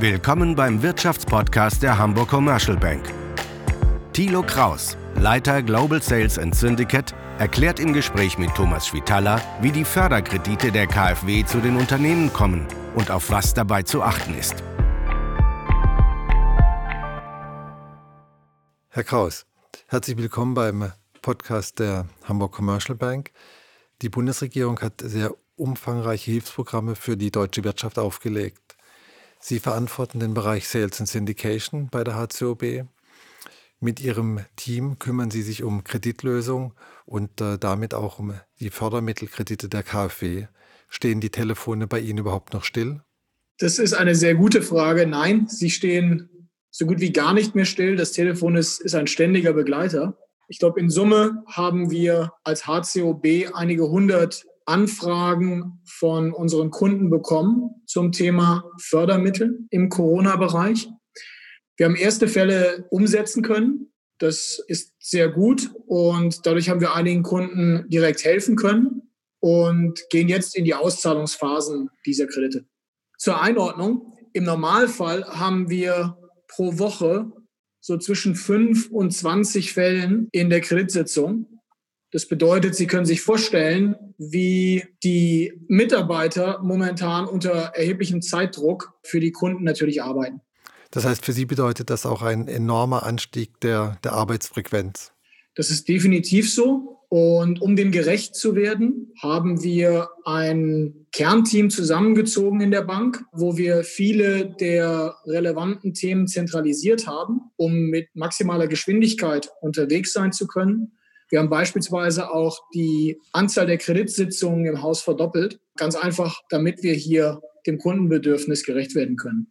Willkommen beim Wirtschaftspodcast der Hamburg Commercial Bank. Thilo Kraus, Leiter Global Sales and Syndicate, erklärt im Gespräch mit Thomas Schwitala, wie die Förderkredite der KfW zu den Unternehmen kommen und auf was dabei zu achten ist. Herr Kraus, herzlich willkommen beim Podcast der Hamburg Commercial Bank. Die Bundesregierung hat sehr umfangreiche Hilfsprogramme für die deutsche Wirtschaft aufgelegt. Sie verantworten den Bereich Sales and Syndication bei der HCOB. Mit Ihrem Team kümmern Sie sich um Kreditlösung und äh, damit auch um die Fördermittelkredite der KfW. Stehen die Telefone bei Ihnen überhaupt noch still? Das ist eine sehr gute Frage. Nein, sie stehen so gut wie gar nicht mehr still. Das Telefon ist, ist ein ständiger Begleiter. Ich glaube, in Summe haben wir als HCOB einige hundert Anfragen von unseren Kunden bekommen zum Thema Fördermittel im Corona-Bereich. Wir haben erste Fälle umsetzen können. Das ist sehr gut und dadurch haben wir einigen Kunden direkt helfen können und gehen jetzt in die Auszahlungsphasen dieser Kredite. Zur Einordnung. Im Normalfall haben wir pro Woche so zwischen fünf und 20 Fällen in der Kreditsitzung. Das bedeutet, Sie können sich vorstellen, wie die Mitarbeiter momentan unter erheblichem Zeitdruck für die Kunden natürlich arbeiten. Das heißt, für Sie bedeutet das auch ein enormer Anstieg der, der Arbeitsfrequenz. Das ist definitiv so. Und um dem gerecht zu werden, haben wir ein Kernteam zusammengezogen in der Bank, wo wir viele der relevanten Themen zentralisiert haben, um mit maximaler Geschwindigkeit unterwegs sein zu können. Wir haben beispielsweise auch die Anzahl der Kreditsitzungen im Haus verdoppelt. Ganz einfach, damit wir hier dem Kundenbedürfnis gerecht werden können.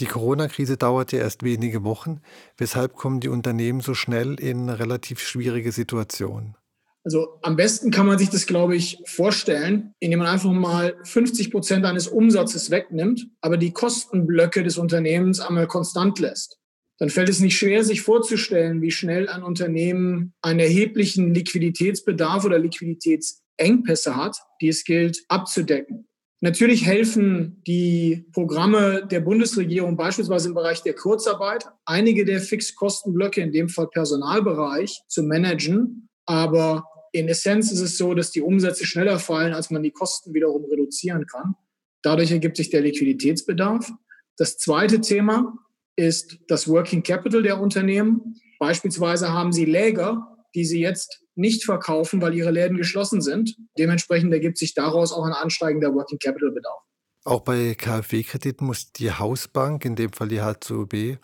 Die Corona-Krise dauert ja erst wenige Wochen. Weshalb kommen die Unternehmen so schnell in relativ schwierige Situationen? Also am besten kann man sich das, glaube ich, vorstellen, indem man einfach mal 50 Prozent eines Umsatzes wegnimmt, aber die Kostenblöcke des Unternehmens einmal konstant lässt dann fällt es nicht schwer, sich vorzustellen, wie schnell ein Unternehmen einen erheblichen Liquiditätsbedarf oder Liquiditätsengpässe hat, die es gilt abzudecken. Natürlich helfen die Programme der Bundesregierung beispielsweise im Bereich der Kurzarbeit, einige der Fixkostenblöcke, in dem Fall Personalbereich, zu managen. Aber in Essenz ist es so, dass die Umsätze schneller fallen, als man die Kosten wiederum reduzieren kann. Dadurch ergibt sich der Liquiditätsbedarf. Das zweite Thema, ist das Working Capital der Unternehmen. Beispielsweise haben sie Läger, die sie jetzt nicht verkaufen, weil ihre Läden geschlossen sind. Dementsprechend ergibt sich daraus auch ein ansteigender Working Capital Bedarf. Auch bei KfW-Krediten muss die Hausbank, in dem Fall die HZOB,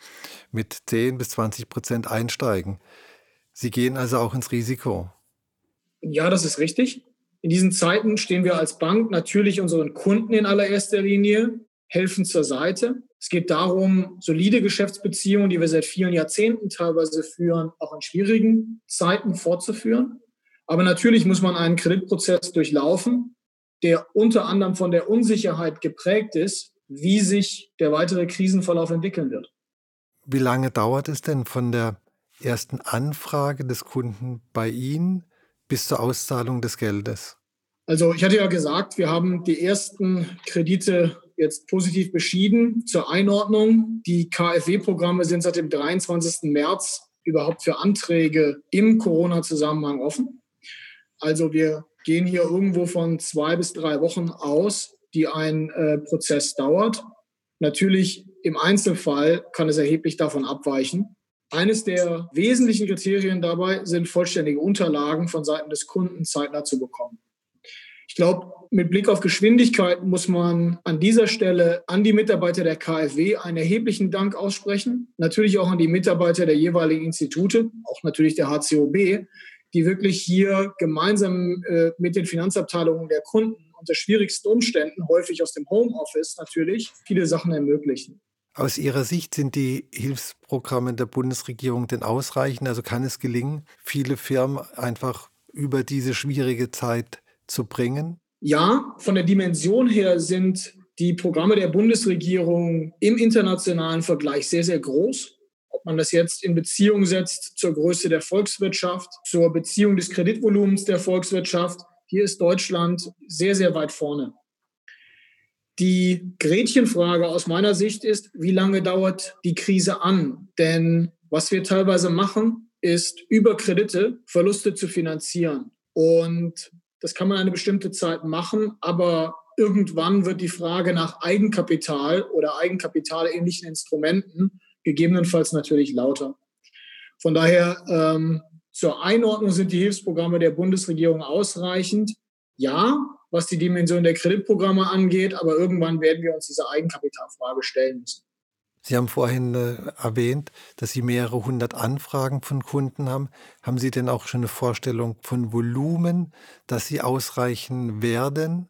mit 10 bis 20 Prozent einsteigen. Sie gehen also auch ins Risiko. Ja, das ist richtig. In diesen Zeiten stehen wir als Bank natürlich unseren Kunden in allererster Linie, helfen zur Seite. Es geht darum, solide Geschäftsbeziehungen, die wir seit vielen Jahrzehnten teilweise führen, auch in schwierigen Zeiten fortzuführen. Aber natürlich muss man einen Kreditprozess durchlaufen, der unter anderem von der Unsicherheit geprägt ist, wie sich der weitere Krisenverlauf entwickeln wird. Wie lange dauert es denn von der ersten Anfrage des Kunden bei Ihnen bis zur Auszahlung des Geldes? Also ich hatte ja gesagt, wir haben die ersten Kredite jetzt positiv beschieden. Zur Einordnung, die KfW-Programme sind seit dem 23. März überhaupt für Anträge im Corona-Zusammenhang offen. Also wir gehen hier irgendwo von zwei bis drei Wochen aus, die ein äh, Prozess dauert. Natürlich im Einzelfall kann es erheblich davon abweichen. Eines der wesentlichen Kriterien dabei sind vollständige Unterlagen von Seiten des Kunden zeitnah zu bekommen. Ich glaube, mit Blick auf Geschwindigkeit muss man an dieser Stelle an die Mitarbeiter der KfW einen erheblichen Dank aussprechen. Natürlich auch an die Mitarbeiter der jeweiligen Institute, auch natürlich der HCOB, die wirklich hier gemeinsam äh, mit den Finanzabteilungen der Kunden unter schwierigsten Umständen, häufig aus dem Homeoffice natürlich, viele Sachen ermöglichen. Aus Ihrer Sicht sind die Hilfsprogramme der Bundesregierung denn ausreichend? Also kann es gelingen, viele Firmen einfach über diese schwierige Zeit zu bringen? Ja, von der Dimension her sind die Programme der Bundesregierung im internationalen Vergleich sehr, sehr groß. Ob man das jetzt in Beziehung setzt zur Größe der Volkswirtschaft, zur Beziehung des Kreditvolumens der Volkswirtschaft, hier ist Deutschland sehr, sehr weit vorne. Die Gretchenfrage aus meiner Sicht ist, wie lange dauert die Krise an? Denn was wir teilweise machen, ist über Kredite Verluste zu finanzieren. Und das kann man eine bestimmte Zeit machen, aber irgendwann wird die Frage nach Eigenkapital oder eigenkapitalähnlichen Instrumenten gegebenenfalls natürlich lauter. Von daher ähm, zur Einordnung sind die Hilfsprogramme der Bundesregierung ausreichend. Ja, was die Dimension der Kreditprogramme angeht, aber irgendwann werden wir uns diese Eigenkapitalfrage stellen müssen. Sie haben vorhin äh, erwähnt, dass Sie mehrere hundert Anfragen von Kunden haben. Haben Sie denn auch schon eine Vorstellung von Volumen, dass Sie ausreichen werden?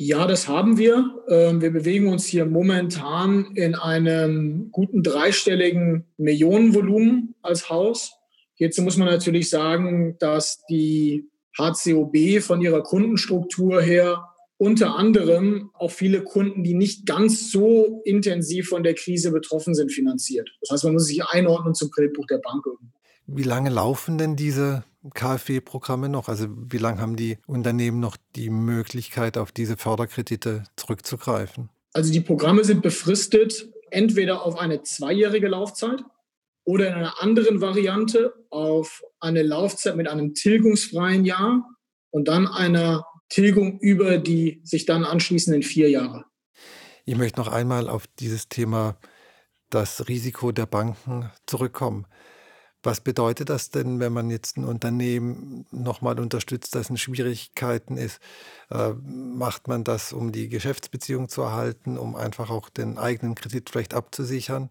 Ja, das haben wir. Ähm, wir bewegen uns hier momentan in einem guten dreistelligen Millionenvolumen als Haus. Hierzu muss man natürlich sagen, dass die HCOB von ihrer Kundenstruktur her unter anderem auch viele Kunden, die nicht ganz so intensiv von der Krise betroffen sind, finanziert. Das heißt, man muss sich einordnen zum Kreditbuch der Bank. Wie lange laufen denn diese KfW-Programme noch? Also wie lange haben die Unternehmen noch die Möglichkeit, auf diese Förderkredite zurückzugreifen? Also die Programme sind befristet entweder auf eine zweijährige Laufzeit oder in einer anderen Variante auf eine Laufzeit mit einem tilgungsfreien Jahr und dann einer Tilgung über die sich dann anschließenden vier Jahre. Ich möchte noch einmal auf dieses Thema das Risiko der Banken zurückkommen. Was bedeutet das denn, wenn man jetzt ein Unternehmen nochmal unterstützt, das in Schwierigkeiten ist? Äh, macht man das, um die Geschäftsbeziehung zu erhalten, um einfach auch den eigenen Kredit vielleicht abzusichern?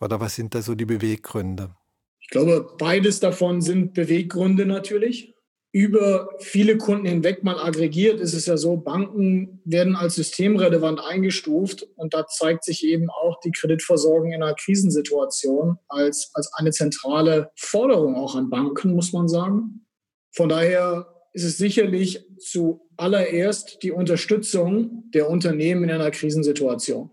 Oder was sind da so die Beweggründe? Ich glaube, beides davon sind Beweggründe natürlich über viele Kunden hinweg mal aggregiert, ist es ja so, Banken werden als systemrelevant eingestuft und da zeigt sich eben auch die Kreditversorgung in einer Krisensituation als, als eine zentrale Forderung auch an Banken, muss man sagen. Von daher ist es sicherlich zuallererst die Unterstützung der Unternehmen in einer Krisensituation.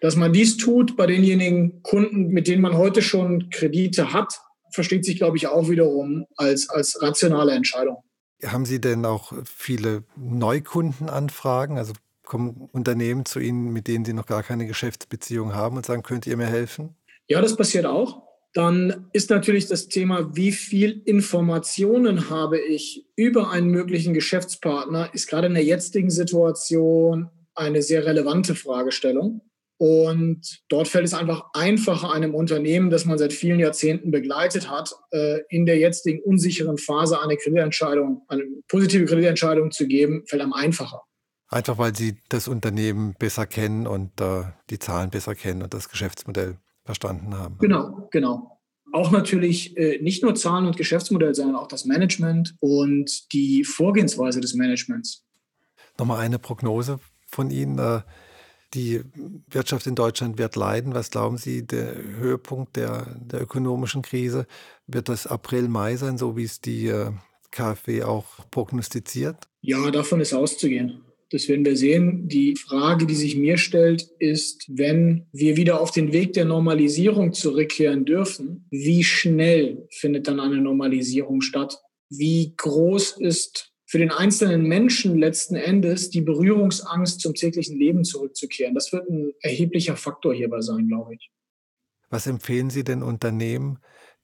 Dass man dies tut bei denjenigen Kunden, mit denen man heute schon Kredite hat, versteht sich, glaube ich, auch wiederum als, als rationale Entscheidung. Haben Sie denn auch viele Neukundenanfragen? Also kommen Unternehmen zu Ihnen, mit denen Sie noch gar keine Geschäftsbeziehung haben und sagen, könnt ihr mir helfen? Ja, das passiert auch. Dann ist natürlich das Thema, wie viel Informationen habe ich über einen möglichen Geschäftspartner, ist gerade in der jetzigen Situation eine sehr relevante Fragestellung. Und dort fällt es einfach einfacher, einem Unternehmen, das man seit vielen Jahrzehnten begleitet hat, äh, in der jetzigen unsicheren Phase eine Kreditentscheidung, eine positive Kreditentscheidung zu geben, fällt einem einfacher. Einfach weil Sie das Unternehmen besser kennen und äh, die Zahlen besser kennen und das Geschäftsmodell verstanden haben. Genau, genau. Auch natürlich äh, nicht nur Zahlen und Geschäftsmodell, sondern auch das Management und die Vorgehensweise des Managements. Nochmal eine Prognose von Ihnen. Äh, die Wirtschaft in Deutschland wird leiden. Was glauben Sie, der Höhepunkt der, der ökonomischen Krise? Wird das April, Mai sein, so wie es die äh, KfW auch prognostiziert? Ja, davon ist auszugehen. Das werden wir sehen. Die Frage, die sich mir stellt, ist, wenn wir wieder auf den Weg der Normalisierung zurückkehren dürfen, wie schnell findet dann eine Normalisierung statt? Wie groß ist für den einzelnen Menschen letzten Endes die Berührungsangst zum täglichen Leben zurückzukehren. Das wird ein erheblicher Faktor hierbei sein, glaube ich. Was empfehlen Sie den Unternehmen,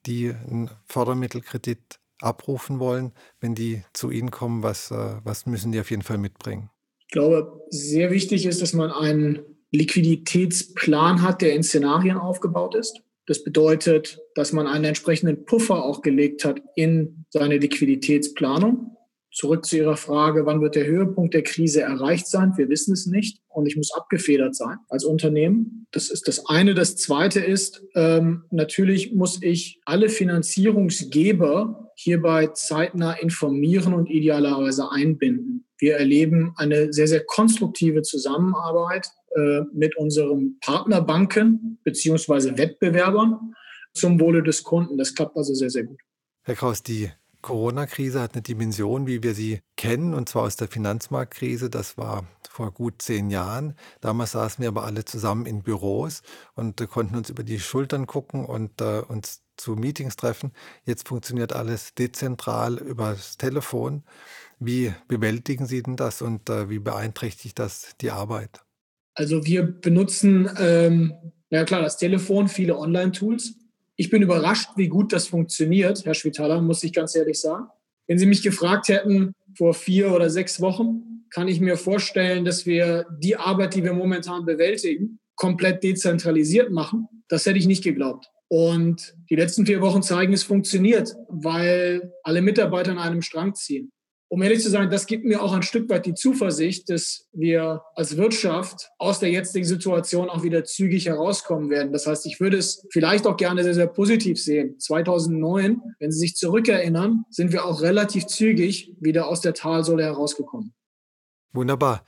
die einen Fördermittelkredit abrufen wollen, wenn die zu Ihnen kommen? Was, äh, was müssen die auf jeden Fall mitbringen? Ich glaube, sehr wichtig ist, dass man einen Liquiditätsplan hat, der in Szenarien aufgebaut ist. Das bedeutet, dass man einen entsprechenden Puffer auch gelegt hat in seine Liquiditätsplanung. Zurück zu Ihrer Frage, wann wird der Höhepunkt der Krise erreicht sein? Wir wissen es nicht und ich muss abgefedert sein als Unternehmen. Das ist das eine. Das zweite ist, ähm, natürlich muss ich alle Finanzierungsgeber hierbei zeitnah informieren und idealerweise einbinden. Wir erleben eine sehr, sehr konstruktive Zusammenarbeit äh, mit unseren Partnerbanken beziehungsweise Wettbewerbern zum Wohle des Kunden. Das klappt also sehr, sehr gut. Herr Kraus, die Corona-Krise hat eine Dimension, wie wir sie kennen, und zwar aus der Finanzmarktkrise. Das war vor gut zehn Jahren. Damals saßen wir aber alle zusammen in Büros und äh, konnten uns über die Schultern gucken und äh, uns zu Meetings treffen. Jetzt funktioniert alles dezentral über das Telefon. Wie bewältigen Sie denn das und äh, wie beeinträchtigt das die Arbeit? Also wir benutzen, ähm, ja klar, das Telefon, viele Online-Tools. Ich bin überrascht, wie gut das funktioniert, Herr Schwitaler, muss ich ganz ehrlich sagen. Wenn Sie mich gefragt hätten vor vier oder sechs Wochen, kann ich mir vorstellen, dass wir die Arbeit, die wir momentan bewältigen, komplett dezentralisiert machen. Das hätte ich nicht geglaubt. Und die letzten vier Wochen zeigen, es funktioniert, weil alle Mitarbeiter an einem Strang ziehen um ehrlich zu sein, das gibt mir auch ein Stück weit die Zuversicht, dass wir als Wirtschaft aus der jetzigen Situation auch wieder zügig herauskommen werden. Das heißt, ich würde es vielleicht auch gerne sehr, sehr positiv sehen. 2009, wenn Sie sich zurückerinnern, sind wir auch relativ zügig wieder aus der Talsohle herausgekommen. Wunderbar.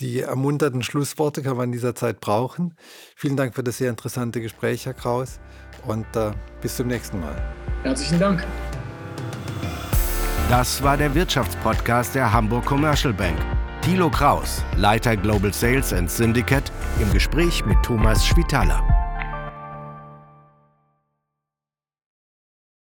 Die ermunternden Schlussworte kann man in dieser Zeit brauchen. Vielen Dank für das sehr interessante Gespräch, Herr Kraus, und äh, bis zum nächsten Mal. Herzlichen Dank. Das war der Wirtschaftspodcast der Hamburg Commercial Bank. Thilo Kraus, Leiter Global Sales and Syndicate, im Gespräch mit Thomas Schwitaler.